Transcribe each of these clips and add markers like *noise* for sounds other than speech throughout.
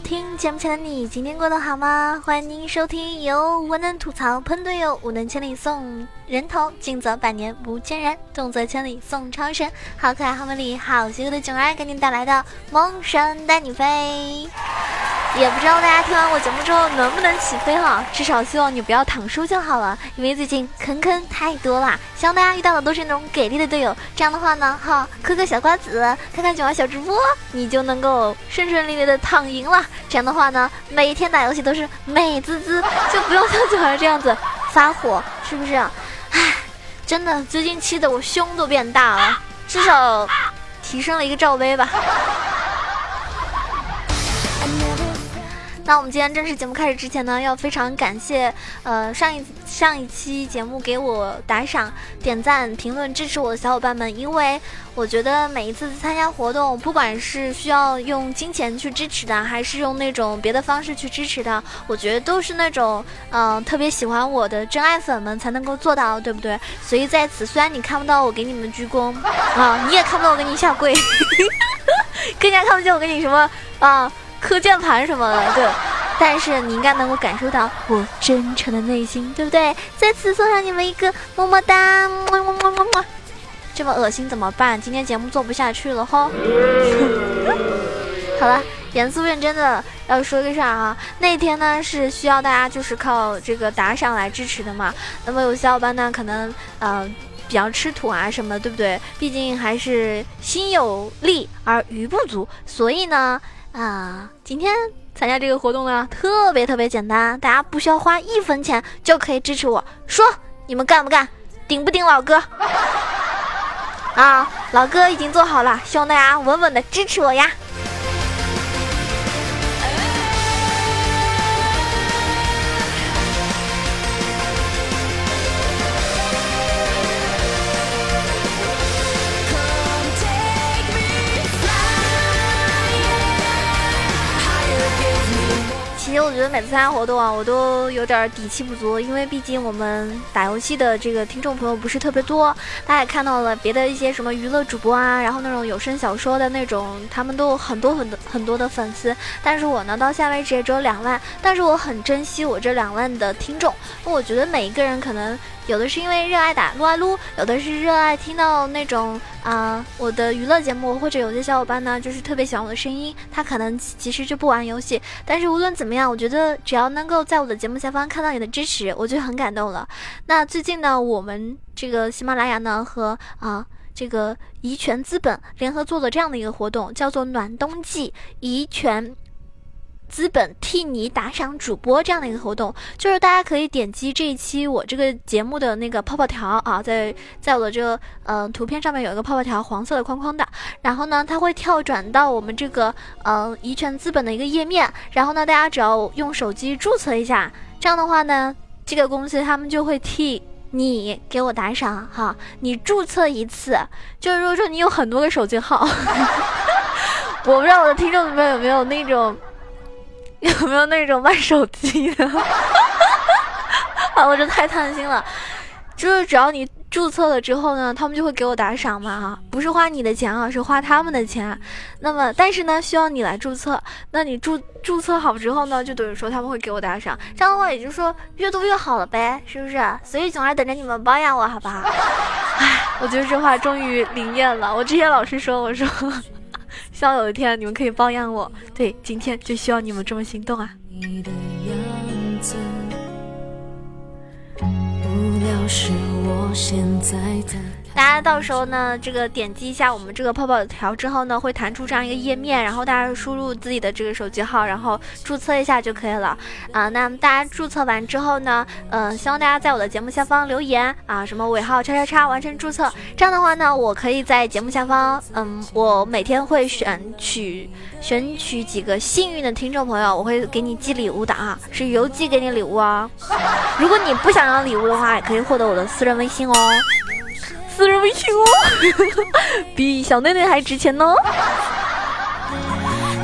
听节目前的你，今天过得好吗？欢迎您收听由我能吐槽喷队友，无能千里送人头，近则百年不见人，动则千里送超神。好可爱、好美丽、好邪恶的囧儿给您带来的《梦神带你飞》。也不知道大家听完我节目之后能不能起飞哈，至少希望你不要躺输就好了，因为最近坑坑太多啦。希望大家遇到的都是那种给力的队友，这样的话呢，哈，嗑嗑小瓜子，看看九儿小直播，你就能够顺顺利利的躺赢了。这样的话呢，每天打游戏都是美滋滋，*laughs* 就不用像九儿这样子发火，是不是？唉，真的，最近气得我胸都变大了，至少提升了一个罩杯吧。那我们今天正式节目开始之前呢，要非常感谢，呃，上一上一期节目给我打赏、点赞、评论支持我的小伙伴们，因为我觉得每一次参加活动，不管是需要用金钱去支持的，还是用那种别的方式去支持的，我觉得都是那种，嗯，特别喜欢我的真爱粉们才能够做到，对不对？所以在此，虽然你看不到我给你们鞠躬啊，你也看不到我给你下跪，*laughs* 更加看不见我给你什么啊。磕键盘什么的，对，但是你应该能够感受到我真诚的内心，对不对？在此送上你们一个么么哒，么么么么么。这么恶心怎么办？今天节目做不下去了哈。*laughs* 好了，严肃认真的要说个啥啊？那天呢是需要大家就是靠这个打赏来支持的嘛。那么有小伙伴呢可能呃比较吃土啊什么，对不对？毕竟还是心有力而鱼不足，所以呢。啊，今天参加这个活动呢，特别特别简单，大家不需要花一分钱就可以支持我。说你们干不干？顶不顶老哥？*laughs* 啊，老哥已经做好了，希望大家稳稳的支持我呀。我觉得每次参加活动啊，我都有点底气不足，因为毕竟我们打游戏的这个听众朋友不是特别多。大家也看到了别的一些什么娱乐主播啊，然后那种有声小说的那种，他们都很多很多很多的粉丝。但是我呢，到现在为止也只有两万。但是我很珍惜我这两万的听众，我觉得每一个人可能。有的是因为热爱打撸啊撸，有的是热爱听到那种啊我的娱乐节目，或者有些小伙伴呢就是特别喜欢我的声音，他可能其实就不玩游戏。但是无论怎么样，我觉得只要能够在我的节目下方看到你的支持，我就很感动了。那最近呢，我们这个喜马拉雅呢和啊这个怡泉资本联合做了这样的一个活动，叫做暖冬季怡泉。资本替你打赏主播这样的一个活动，就是大家可以点击这一期我这个节目的那个泡泡条啊，在在我的这个嗯图片上面有一个泡泡条，黄色的框框的，然后呢，它会跳转到我们这个嗯怡泉资本的一个页面，然后呢，大家只要用手机注册一下，这样的话呢，这个公司他们就会替你给我打赏哈，你注册一次，就是如果说你有很多个手机号，*laughs* 我不知道我的听众里面有没有那种。有没有那种卖手机的？*laughs* 啊，我这太贪心了。就是只要你注册了之后呢，他们就会给我打赏嘛，哈，不是花你的钱啊，是花他们的钱。那么，但是呢，需要你来注册。那你注注册好之后呢，就等于说他们会给我打赏。这样的话，也就是说越多越好了呗，是不是？所以总是等着你们包养我，好不好？*laughs* 唉，我觉得这话终于灵验了。我之前老是说，我说。*laughs* 希望有一天你们可以包养我，对，今天就希望你们这么行动啊！无聊是我现在的大家到时候呢，这个点击一下我们这个泡泡条之后呢，会弹出这样一个页面，然后大家输入自己的这个手机号，然后注册一下就可以了啊。那大家注册完之后呢，嗯，希望大家在我的节目下方留言啊，什么尾号叉叉叉完成注册。这样的话呢，我可以在节目下方，嗯，我每天会选取选取几个幸运的听众朋友，我会给你寄礼物的啊，是邮寄给你礼物啊。如果你不想要礼物的话，也可以获得我的私人微信哦。私人微信哦，*laughs* 比小内内还值钱呢。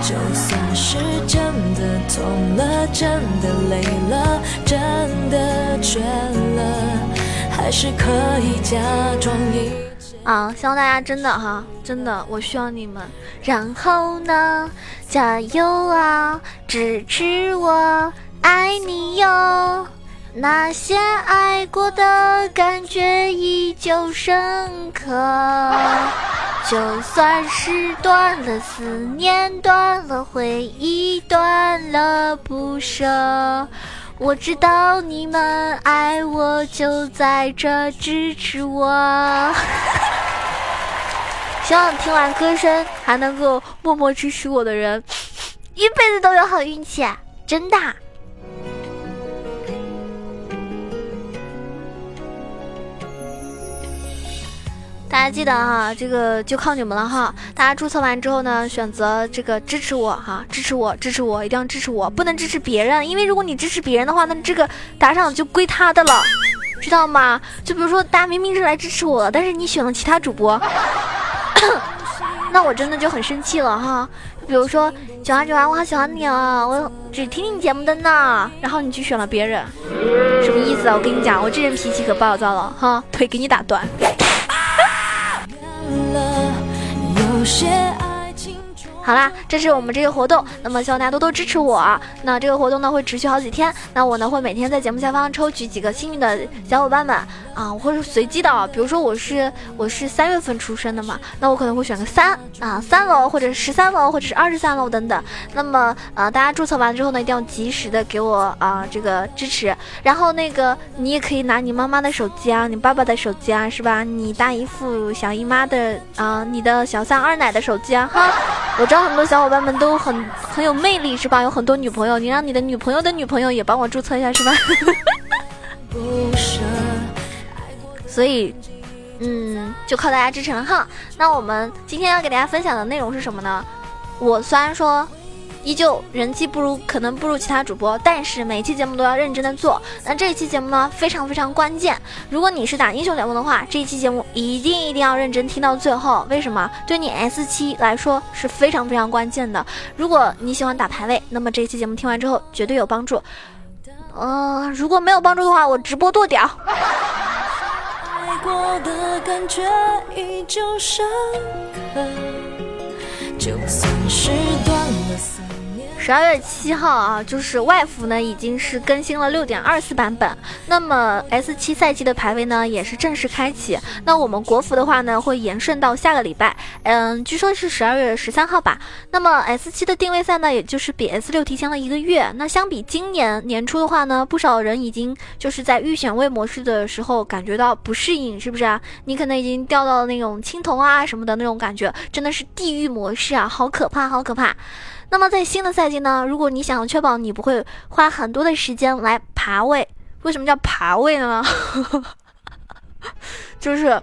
就算是真的痛了，真的累了，真的倦了，还是可以假装一切。啊！希望大家真的哈，真的，我需要你们。然后呢，加油啊，支持我，爱你哟。那些爱过的感觉依旧深刻，*laughs* 就算是断了思念，断了回忆，断了不舍。我知道你们爱我，就在这支持我。*laughs* 希望听完歌声还能够默默支持我的人，一辈子都有好运气，真的。大家记得哈，这个就靠你们了哈！大家注册完之后呢，选择这个支持我哈，支持我，支持我，一定要支持我，不能支持别人，因为如果你支持别人的话，那这个打赏就归他的了，知道吗？就比如说大家明明是来支持我的，但是你选了其他主播，那我真的就很生气了哈。比如说九安九安，我好喜欢你啊，我只听你节目的呢，然后你去选了别人，什么意思啊？我跟你讲，我这人脾气可暴躁了哈，腿给你打断。些爱好啦，这是我们这个活动，那么希望大家多多支持我。那这个活动呢会持续好几天，那我呢会每天在节目下方抽取几个幸运的小伙伴们啊，我会随机的，比如说我是我是三月份出生的嘛，那我可能会选个三啊三楼或者十三楼或者是二十三楼等等。那么呃大家注册完之后呢，一定要及时的给我啊这个支持。然后那个你也可以拿你妈妈的手机啊，你爸爸的手机啊，是吧？你大姨父、小姨妈的啊，你的小三、二奶的手机啊，哈，我这道。很多小伙伴们都很很有魅力，是吧？有很多女朋友，你让你的女朋友的女朋友也帮我注册一下，是吧？*laughs* 所以，嗯，就靠大家支持了哈。那我们今天要给大家分享的内容是什么呢？我虽然说。依旧人气不如，可能不如其他主播，但是每期节目都要认真的做。那这一期节目呢，非常非常关键。如果你是打英雄联盟的话，这一期节目一定一定要认真听到最后。为什么？对你 S 七来说是非常非常关键的。如果你喜欢打排位，那么这一期节目听完之后绝对有帮助。嗯，如果没有帮助的话，我直播剁掉。爱过的感觉依旧深刻，就算是断了十二月七号啊，就是外服呢已经是更新了六点二四版本，那么 S 七赛季的排位呢也是正式开启。那我们国服的话呢会延顺到下个礼拜，嗯，据说是十二月十三号吧。那么 S 七的定位赛呢，也就是比 S 六提前了一个月。那相比今年年初的话呢，不少人已经就是在预选位模式的时候感觉到不适应，是不是啊？你可能已经掉到了那种青铜啊什么的那种感觉，真的是地狱模式啊，好可怕，好可怕。那么在新的赛季呢，如果你想确保你不会花很多的时间来爬位，为什么叫爬位呢？*laughs* 就是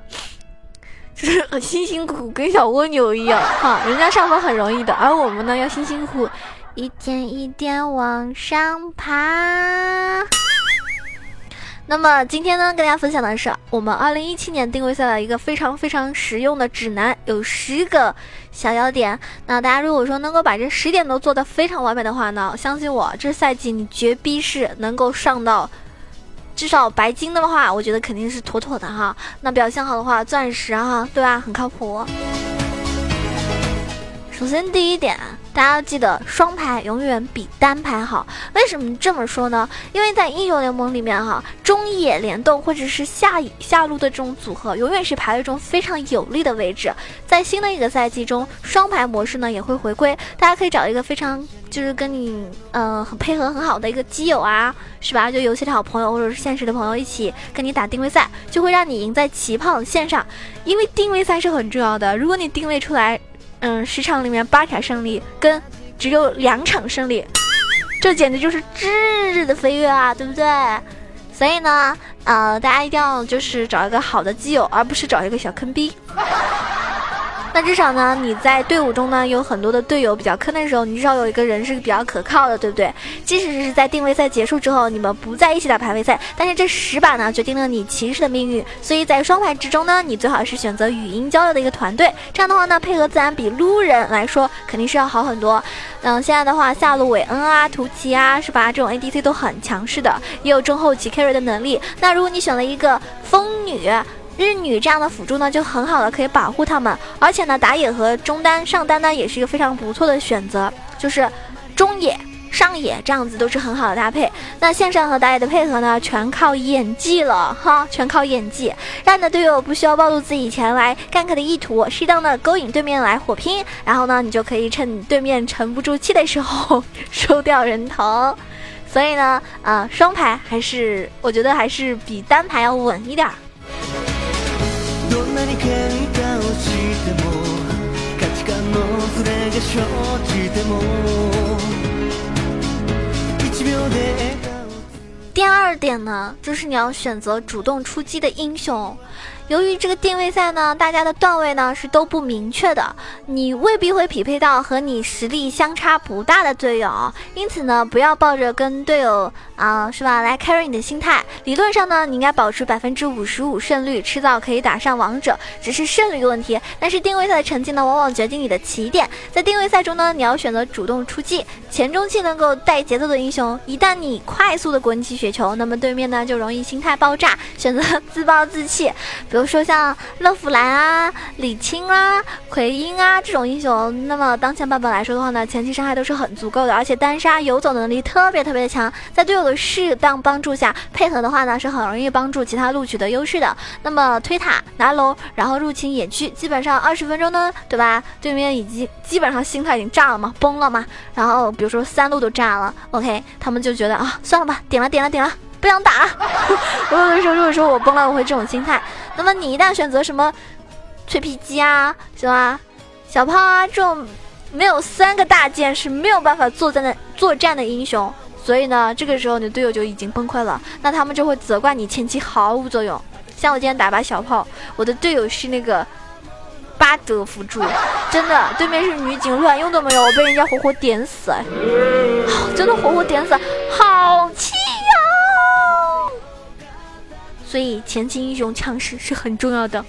就是很辛辛苦苦跟小蜗牛一样哈，人家上分很容易的，而我们呢要辛辛苦苦一点一点往上爬。那么今天呢，跟大家分享的是我们二零一七年定位赛的一个非常非常实用的指南，有十个小要点。那大家如果说能够把这十点都做得非常完美的话呢，相信我，这赛季你绝逼是能够上到至少白金的话，我觉得肯定是妥妥的哈。那表现好的话，钻石哈，对吧？很靠谱。首先第一点。大家要记得，双排永远比单排好。为什么这么说呢？因为在英雄联盟里面，哈中野联动或者是下下路的这种组合，永远是排位中非常有利的位置。在新的一个赛季中，双排模式呢也会回归。大家可以找一个非常就是跟你嗯很配合很好的一个基友啊，是吧？就游戏的好朋友或者是现实的朋友一起跟你打定位赛，就会让你赢在起跑线上。因为定位赛是很重要的，如果你定位出来。嗯，十场里面八场胜利，跟只有两场胜利，这简直就是质的飞跃啊，对不对？所以呢，呃，大家一定要就是找一个好的基友，而不是找一个小坑逼。那至少呢，你在队伍中呢有很多的队友比较坑的时候，你至少有一个人是比较可靠的，对不对？即使是在定位赛结束之后，你们不在一起打排位赛，但是这十把呢决定了你骑士的命运。所以在双排之中呢，你最好是选择语音交流的一个团队，这样的话呢，配合自然比撸人来说肯定是要好很多。嗯，现在的话，下路韦恩啊、图奇啊，是吧？这种 ADC 都很强势的，也有中后期 carry 的能力。那如果你选了一个风女。日女这样的辅助呢，就很好的可以保护他们。而且呢，打野和中单、上单呢，也是一个非常不错的选择，就是中野。上野这样子都是很好的搭配，那线上和打野的配合呢，全靠演技了哈，全靠演技，让你的队友不需要暴露自己前来 gank 的意图，适当的勾引对面来火拼，然后呢，你就可以趁对面沉不住气的时候 *laughs* 收掉人头。所以呢，啊，双排还是我觉得还是比单排要稳一点儿。第二点呢，就是你要选择主动出击的英雄。由于这个定位赛呢，大家的段位呢是都不明确的，你未必会匹配到和你实力相差不大的队友，因此呢，不要抱着跟队友啊是吧来 carry 你的心态。理论上呢，你应该保持百分之五十五胜率，迟早可以打上王者，只是胜率的问题。但是定位赛的成绩呢，往往决定你的起点。在定位赛中呢，你要选择主动出击，前中期能够带节奏的英雄。一旦你快速的滚起雪球，那么对面呢就容易心态爆炸，选择自暴自弃。比如说像乐芙兰啊、李青啊、奎因啊这种英雄，那么当前版本来说的话呢，前期伤害都是很足够的，而且单杀游走能力特别特别的强，在队友的适当帮助下，配合的话呢是很容易帮助其他路取得优势的。那么推塔拿龙，然后入侵野区，基本上二十分钟呢，对吧？对面已经基本上心态已经炸了嘛，崩了嘛。然后比如说三路都炸了，OK，他们就觉得啊，算了吧，点了点了点了。不想打了，我有的时候如果说我崩了，我会这种心态。那么你一旦选择什么脆皮鸡啊，是吧？小炮啊这种没有三个大件是没有办法作战的作战的英雄，所以呢，这个时候你的队友就已经崩溃了，那他们就会责怪你前期毫无作用。像我今天打把小炮，我的队友是那个巴德辅助，真的对面是女警，卵用都没有，我被人家活活点死，真的活活点死，好气！所以前期英雄强势是很重要的。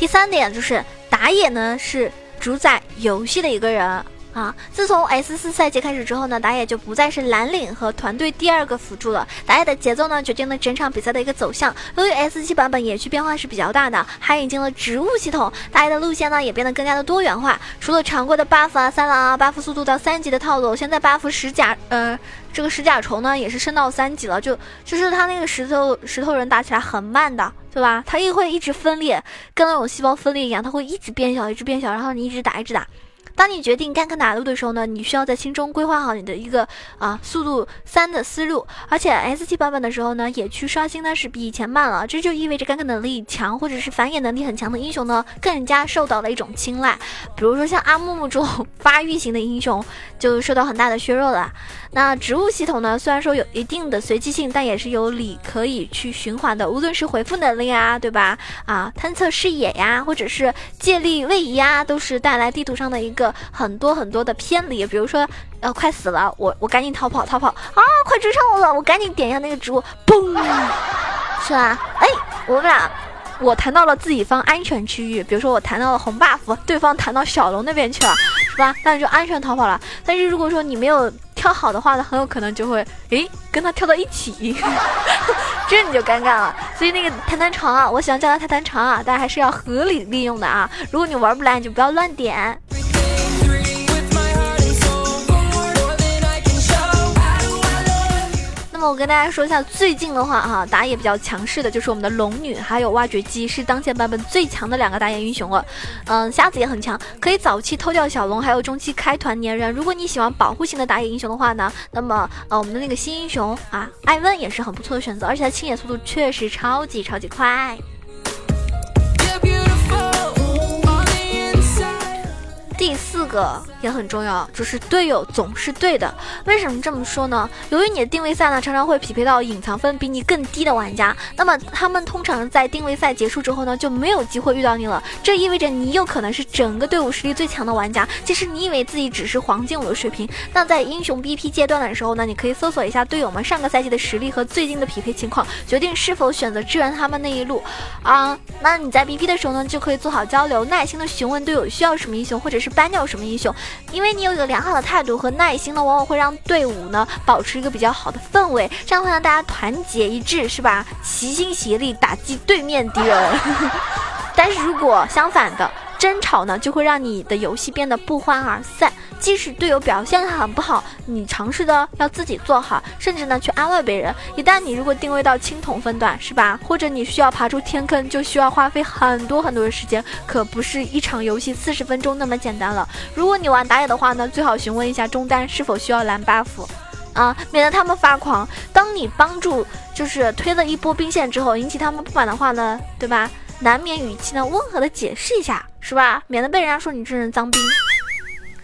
第三点就是打野呢是主宰游戏的一个人。啊！自从 S 四赛季开始之后呢，打野就不再是蓝领和团队第二个辅助了。打野的节奏呢，决定了整场比赛的一个走向。由于 S 七版本野区变化是比较大的，还引进了植物系统，打野的路线呢也变得更加的多元化。除了常规的 buff 啊、三郎啊、buff 速度到三级的套路，现在 buff 石甲，呃，这个石甲虫呢也是升到三级了。就就是他那个石头石头人打起来很慢的，对吧？它也会一直分裂，跟那种细胞分裂一样，它会一直变小，一直变小，然后你一直打，一直打。当你决定干克哪路的时候呢，你需要在心中规划好你的一个啊速度三的思路。而且 S 七版本的时候呢，野区刷新呢是比以前慢了，这就意味着干克能力强或者是反野能力很强的英雄呢，更加受到了一种青睐。比如说像阿木木这种 *laughs* 发育型的英雄，就受到很大的削弱了。那植物系统呢，虽然说有一定的随机性，但也是有理可以去循环的。无论是回复能力啊，对吧？啊，探测视野呀，或者是借力位移啊，都是带来地图上的一个。很多很多的偏离，比如说，呃，快死了，我我赶紧逃跑逃跑啊！快追上我了，我赶紧点一下那个植物，嘣，是吧？哎，我们俩，我弹到了自己方安全区域，比如说我弹到了红 buff，对方弹到小龙那边去了，是吧？那你就安全逃跑了。但是如果说你没有跳好的话呢，很有可能就会，诶，跟他跳到一起，*laughs* 这你就尴尬了。所以那个弹弹床啊，我喜欢叫它弹弹床啊，大家还是要合理利用的啊。如果你玩不来，你就不要乱点。么我跟大家说一下，最近的话哈，打野比较强势的就是我们的龙女，还有挖掘机，是当前版本最强的两个打野英雄了。嗯，瞎子也很强，可以早期偷掉小龙，还有中期开团粘人。如果你喜欢保护型的打野英雄的话呢，那么呃，我们的那个新英雄啊，艾温也是很不错的选择，而且他清野速度确实超级超级快。第四个也很重要，就是队友总是对的。为什么这么说呢？由于你的定位赛呢，常常会匹配到隐藏分比你更低的玩家，那么他们通常在定位赛结束之后呢，就没有机会遇到你了。这意味着你有可能是整个队伍实力最强的玩家。其实你以为自己只是黄金五的水平，那在英雄 BP 阶段的时候呢，你可以搜索一下队友们上个赛季的实力和最近的匹配情况，决定是否选择支援他们那一路。啊，那你在 BP 的时候呢，就可以做好交流，耐心的询问队友需要什么英雄，或者是。搬掉什么英雄？因为你有一个良好的态度和耐心呢，往往会让队伍呢保持一个比较好的氛围，这样会让大家团结一致，是吧？齐心协力打击对面敌人。*laughs* 但是如果相反的。争吵呢，就会让你的游戏变得不欢而散。即使队友表现很不好，你尝试的要自己做好，甚至呢去安慰别人。一旦你如果定位到青铜分段，是吧？或者你需要爬出天坑，就需要花费很多很多的时间，可不是一场游戏四十分钟那么简单了。如果你玩打野的话呢，最好询问一下中单是否需要蓝 buff，啊，免得他们发狂。当你帮助就是推了一波兵线之后，引起他们不满的话呢，对吧？难免语气呢温和的解释一下，是吧？免得被人家说你这人脏兵。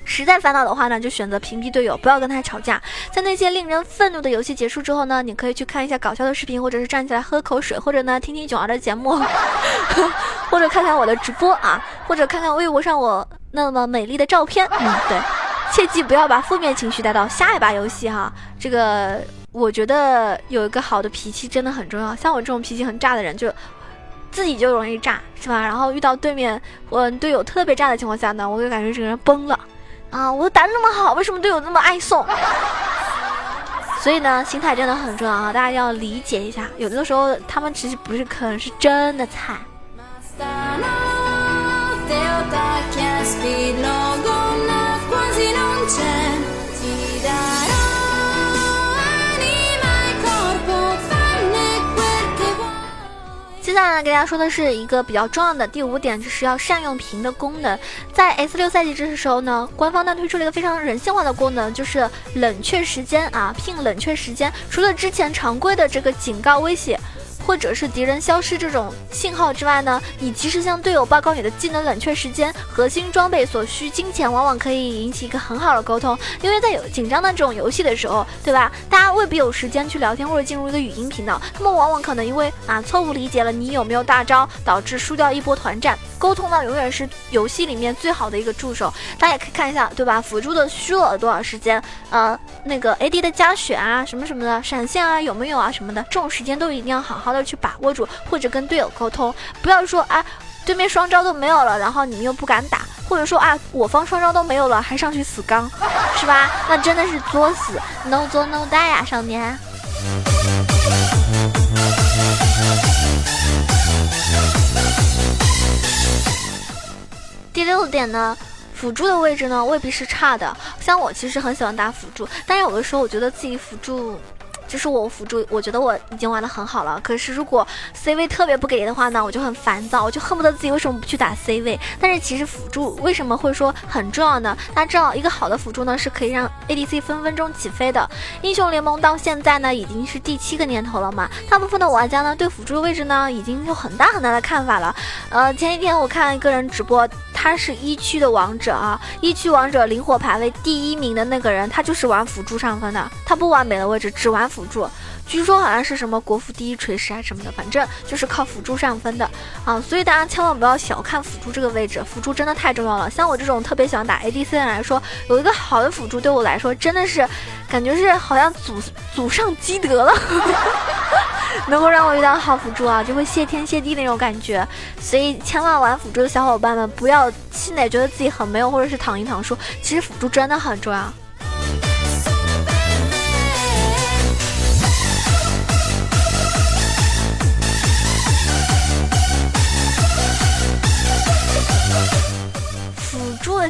实在烦恼的话呢，就选择屏蔽队友，不要跟他吵架。在那些令人愤怒的游戏结束之后呢，你可以去看一下搞笑的视频，或者是站起来喝口水，或者呢听听囧儿的节目，*laughs* 或者看看我的直播啊，或者看看微博上我那么美丽的照片。嗯，对，切记不要把负面情绪带到下一把游戏哈。这个我觉得有一个好的脾气真的很重要。像我这种脾气很炸的人就。自己就容易炸，是吧？然后遇到对面我队友特别炸的情况下呢，我就感觉这个人崩了啊！我打那么好，为什么队友那么爱送？*laughs* 所以呢，心态真的很重要啊！大家要理解一下，有的时候他们其实不是，可能是真的菜。接下来给大家说的是一个比较重要的第五点，就是要善用屏的功能。在 S 六赛季这时候呢，官方呢推出了一个非常人性化的功能，就是冷却时间啊，屏冷却时间。除了之前常规的这个警告威胁。或者是敌人消失这种信号之外呢，你及时向队友报告你的技能冷却时间、核心装备所需金钱，往往可以引起一个很好的沟通。因为在有紧张的这种游戏的时候，对吧？大家未必有时间去聊天或者进入一个语音频道，他们往往可能因为啊错误理解了你有没有大招，导致输掉一波团战。沟通呢，永远是游戏里面最好的一个助手。大家也可以看一下，对吧？辅助的虚了多少时间？呃，那个 AD 的加血啊，什么什么的，闪现啊，有没有啊？什么的，这种时间都一定要好好的去把握住，或者跟队友沟通，不要说啊，对面双招都没有了，然后你们又不敢打，或者说啊，我方双招都没有了，还上去死刚，是吧？那真的是作死，no 作 no die 呀，少年。第六点呢，辅助的位置呢未必是差的。像我其实很喜欢打辅助，但是有的时候我觉得自己辅助。就是我辅助，我觉得我已经玩的很好了。可是如果 C 位特别不给力的话呢，我就很烦躁，我就恨不得自己为什么不去打 C 位。但是其实辅助为什么会说很重要呢？大家知道，一个好的辅助呢是可以让 ADC 分分钟起飞的。英雄联盟到现在呢已经是第七个年头了嘛，大部分的玩家呢对辅助位置呢已经有很大很大的看法了。呃，前几天我看一个人直播，他是一区的王者啊，一区王者灵活排位第一名的那个人，他就是玩辅助上分的，他不玩每个位置，只玩。辅助，据说好像是什么国服第一锤石啊什么的，反正就是靠辅助上分的啊，所以大家千万不要小看辅助这个位置，辅助真的太重要了。像我这种特别喜欢打 ADC 的人来说，有一个好的辅助对我来说真的是感觉是好像祖祖上积德了，*laughs* 能够让我遇到好辅助啊，就会谢天谢地那种感觉。所以千万玩辅助的小伙伴们不要气馁，觉得自己很没有，或者是躺赢躺输，其实辅助真的很重要。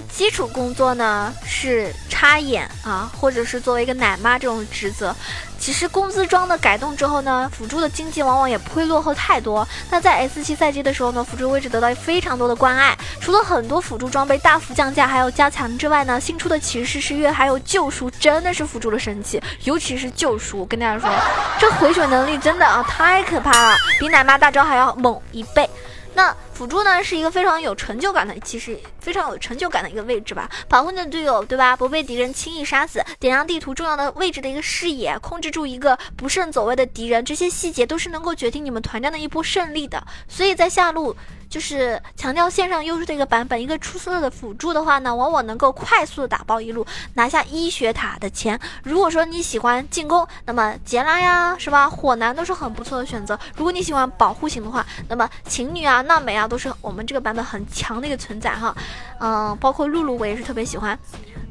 基础工作呢是插眼啊，或者是作为一个奶妈这种职责。其实工资装的改动之后呢，辅助的经济往往也不会落后太多。那在 S 七赛季的时候呢，辅助位置得到非常多的关爱。除了很多辅助装备大幅降价还有加强之外呢，新出的骑士誓约还有救赎真的是辅助的神器，尤其是救赎，跟大家说，这回血能力真的啊太可怕了，比奶妈大招还要猛一倍。那辅助呢是一个非常有成就感的，其实。非常有成就感的一个位置吧。保护你的队友，对吧？不被敌人轻易杀死，点亮地图重要的位置的一个视野，控制住一个不慎走位的敌人，这些细节都是能够决定你们团战的一波胜利的。所以在下路。就是强调线上优势的一个版本，一个出色的辅助的话呢，往往能够快速的打爆一路，拿下医学塔的钱。如果说你喜欢进攻，那么杰拉呀，是吧？火男都是很不错的选择。如果你喜欢保护型的话，那么情侣啊、娜美啊，都是我们这个版本很强的一个存在哈。嗯，包括露露，我也是特别喜欢。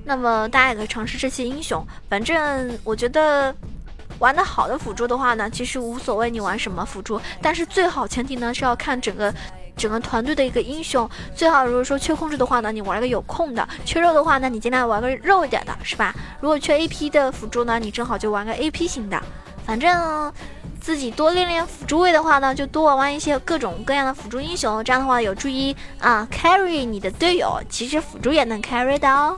那么大家也可以尝试这些英雄，反正我觉得玩的好的辅助的话呢，其实无所谓你玩什么辅助，但是最好前提呢是要看整个。整个团队的一个英雄最好，如果说缺控制的话呢，你玩个有控的；缺肉的话呢，你尽量玩个肉一点的，是吧？如果缺 AP 的辅助呢，你正好就玩个 AP 型的。反正自己多练练辅助位的话呢，就多玩玩一些各种各样的辅助英雄，这样的话有助于啊 carry 你的队友。其实辅助也能 carry 的哦。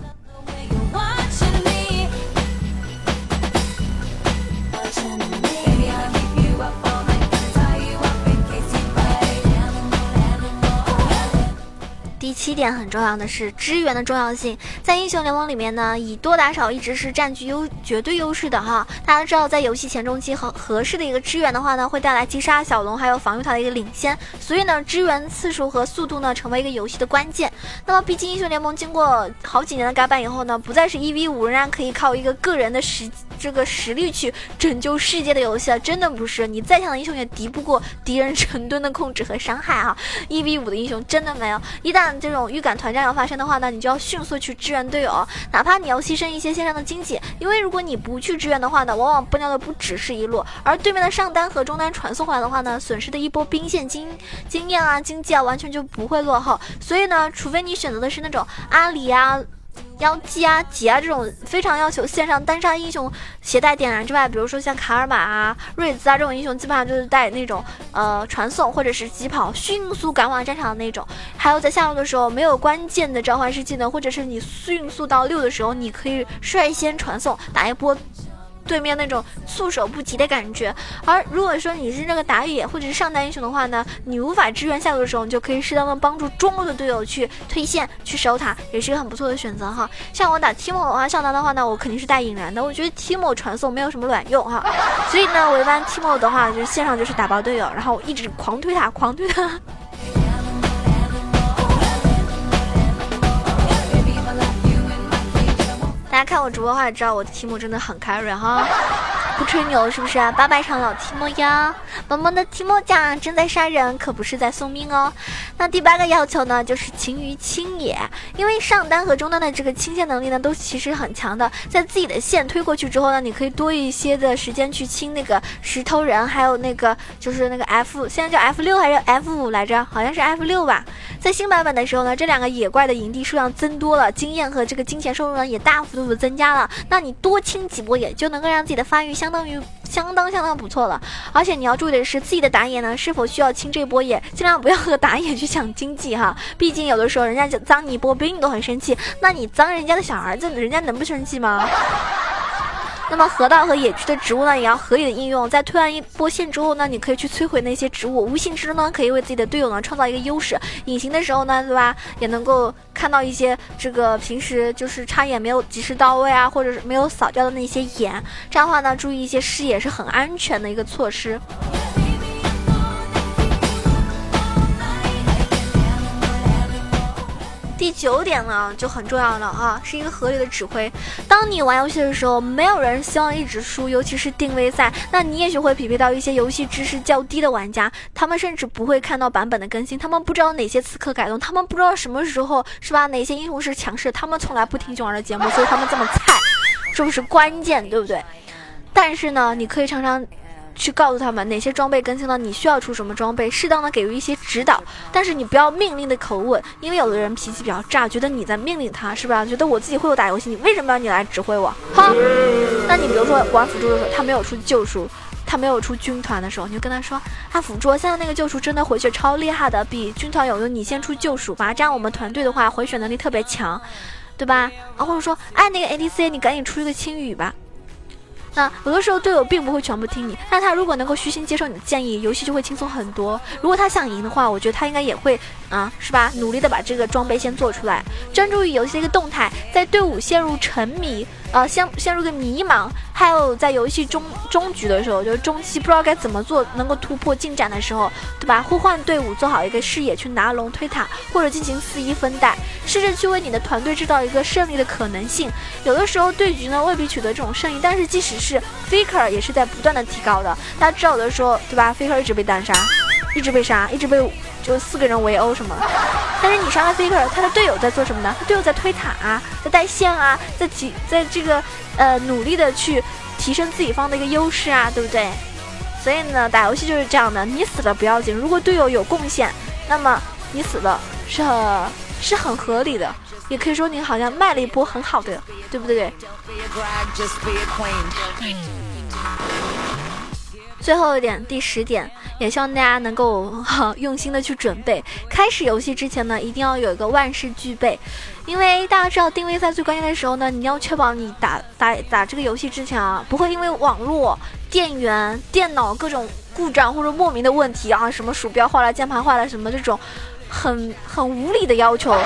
第七点很重要的是支援的重要性，在英雄联盟里面呢，以多打少一直是占据优绝对优势的哈。大家知道，在游戏前中期和合适的一个支援的话呢，会带来击杀小龙还有防御塔的一个领先，所以呢，支援次数和速度呢，成为一个游戏的关键。那么，毕竟英雄联盟经过好几年的改版以后呢，不再是一 v 五仍然可以靠一个个人的实这个实力去拯救世界的游戏啊，真的不是，你再强的英雄也敌不过敌人成吨的控制和伤害啊！一 v 五的英雄真的没有，一旦这种预感团战要发生的话呢，你就要迅速去支援队友，哪怕你要牺牲一些线上的经济，因为如果你不去支援的话呢，往往崩掉的不只是一路，而对面的上单和中单传送回来的话呢，损失的一波兵线经经验啊、经济啊，完全就不会落后。所以呢，除非你选择的是那种阿里啊。妖姬啊、劫啊这种非常要求线上单杀英雄携带点燃之外，比如说像卡尔玛啊、瑞兹啊这种英雄，基本上就是带那种呃传送或者是疾跑，迅速赶往战场的那种。还有在下路的时候，没有关键的召唤师技能，或者是你迅速到六的时候，你可以率先传送打一波。对面那种措手不及的感觉，而如果说你是那个打野或者是上单英雄的话呢，你无法支援下路的时候，你就可以适当的帮助中路的队友去推线、去守塔，也是一个很不错的选择哈。像我打 Timo 的话，上单的话呢，我肯定是带引燃的，我觉得 Timo 传送没有什么卵用哈，所以呢，我一般 Timo 的话就是线上就是打爆队友，然后一直狂推塔，狂推塔。看我直播的话，也知道我的题目真的很 carry 哈。*laughs* 不吹牛是不是？啊？八百场老提莫呀，萌萌的提莫酱正在杀人，可不是在送命哦。那第八个要求呢，就是勤于清野，因为上单和中单的这个清线能力呢，都其实很强的。在自己的线推过去之后呢，你可以多一些的时间去清那个石头人，还有那个就是那个 F，现在叫 F 六还是 F 五来着？好像是 F 六吧。在新版本的时候呢，这两个野怪的营地数量增多了，经验和这个金钱收入呢也大幅度的增加了。那你多清几波野，就能够让自己的发育相。当于相当相当不错了，而且你要注意的是，自己的打野呢是否需要清这波野，尽量不要和打野去抢经济哈。*laughs* 毕竟有的时候人家就脏你一波兵，你都很生气，那你脏人家的小儿子，人家能不生气吗？那么河道和野区的植物呢，也要合理的应用。在推完一波线之后呢，你可以去摧毁那些植物，无形之中呢，可以为自己的队友呢创造一个优势。隐形的时候呢，对吧，也能够看到一些这个平时就是插眼没有及时到位啊，或者是没有扫掉的那些眼。这样的话呢，注意一些视野是很安全的一个措施。第九点呢就很重要了啊，是一个合理的指挥。当你玩游戏的时候，没有人希望一直输，尤其是定位赛。那你也许会匹配到一些游戏知识较低的玩家，他们甚至不会看到版本的更新，他们不知道哪些刺客改动，他们不知道什么时候是吧？哪些英雄是强势，他们从来不听囧儿的节目，所以他们这么菜，是不是关键？对不对？但是呢，你可以常常。去告诉他们哪些装备更新了，你需要出什么装备，适当的给予一些指导，但是你不要命令的口吻，因为有的人脾气比较炸，觉得你在命令他，是吧？觉得我自己会有打游戏，你为什么要你来指挥我？好，那你比如说玩辅助的时候，他没有出救赎，他没有出军团的时候，你就跟他说，啊，辅助现在那个救赎真的回血超厉害的，比军团有用，你先出救赎吧，这样我们团队的话回血能力特别强，对吧？啊，或者说，哎，那个 ADC 你赶紧出一个青羽吧。那有的时候队友并不会全部听你，但他如果能够虚心接受你的建议，游戏就会轻松很多。如果他想赢的话，我觉得他应该也会啊，是吧？努力的把这个装备先做出来，专注于游戏的一个动态，在队伍陷入沉迷，呃，陷陷入个迷茫，还有在游戏中中局的时候，就是中期不知道该怎么做能够突破进展的时候，对吧？互换队伍，做好一个视野去拿龙推塔，或者进行四一分带，试着去为你的团队制造一个胜利的可能性。有的时候对局呢未必取得这种胜利，但是即使是 Faker 也是在不断的提高的。大家知道有的时候，对吧？Faker 一直被单杀，一直被杀，一直被就四个人围殴什么。但是你杀了 Faker，他的队友在做什么呢？他队友在推塔啊，在带线啊，在提在这个呃努力的去提升自己方的一个优势啊，对不对？所以呢，打游戏就是这样的，你死了不要紧，如果队友有贡献，那么你死了是很是很合理的，也可以说你好像卖了一波很好的，对不对？最后一点，第十点，也希望大家能够用心的去准备。开始游戏之前呢，一定要有一个万事俱备，因为大家知道定位赛最关键的时候呢，你要确保你打打打这个游戏之前啊，不会因为网络、电源、电脑各种故障或者莫名的问题啊，什么鼠标坏了、键盘坏了什么这种。很很无理的要求，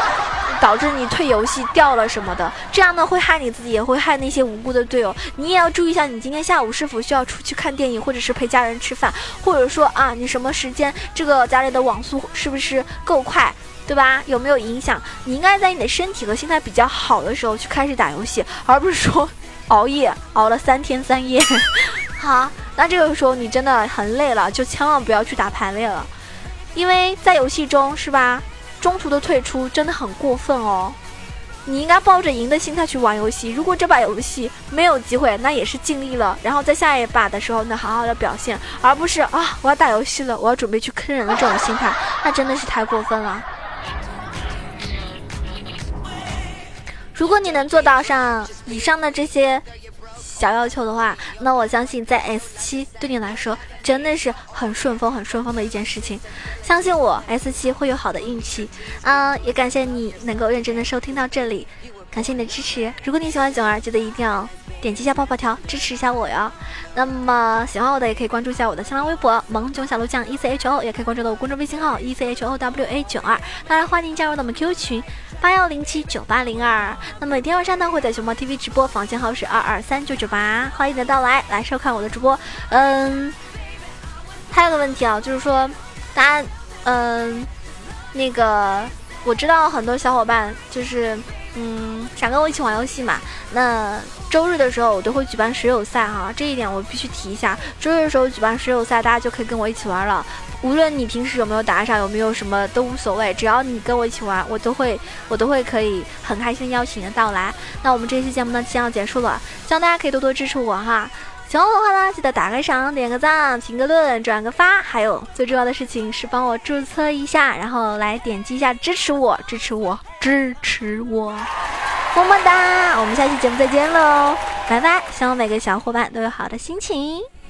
导致你退游戏掉了什么的，这样呢会害你自己，也会害那些无辜的队友。你也要注意一下，你今天下午是否需要出去看电影，或者是陪家人吃饭，或者说啊，你什么时间这个家里的网速是不是够快，对吧？有没有影响？你应该在你的身体和心态比较好的时候去开始打游戏，而不是说熬夜熬了三天三夜。*laughs* 好，那这个时候你真的很累了，就千万不要去打排位了。因为在游戏中是吧，中途的退出真的很过分哦。你应该抱着赢的心态去玩游戏。如果这把游戏没有机会，那也是尽力了。然后在下一把的时候，呢，好好的表现，而不是啊，我要打游戏了，我要准备去坑人的这种心态，那真的是太过分了。如果你能做到上以上的这些。小要求的话，那我相信在 S 七对你来说真的是很顺风、很顺风的一件事情。相信我，S 七会有好的运气。嗯，也感谢你能够认真的收听到这里，感谢你的支持。如果你喜欢囧儿，记得一定要点击一下泡泡条支持一下我哟。那么喜欢我的也可以关注一下我的新浪微博萌囧小鹿酱 E C H O，也可以关注到我公众微信号 E C H O W A 九二。当然欢迎加入到我们 QQ 群。八幺零七九八零二，那每天晚上呢会在熊猫 TV 直播，房间号是二二三九九八，欢迎你的到来，来收看我的直播。嗯，还有个问题啊，就是说，大家，嗯，那个我知道很多小伙伴就是，嗯，想跟我一起玩游戏嘛。那周日的时候我都会举办水友赛哈，这一点我必须提一下。周日的时候举办水友赛，大家就可以跟我一起玩了。无论你平时有没有打赏，有没有什么都无所谓，只要你跟我一起玩，我都会，我都会可以很开心邀请你的到来。那我们这期节目呢，即将要结束了，希望大家可以多多支持我哈。喜欢我的话呢，记得打个赏、点个赞、评个论、转个发，还有最重要的事情是帮我注册一下，然后来点击一下支持我，支持我，支持我，么么哒！我们下期节目再见喽，拜拜！希望每个小伙伴都有好的心情。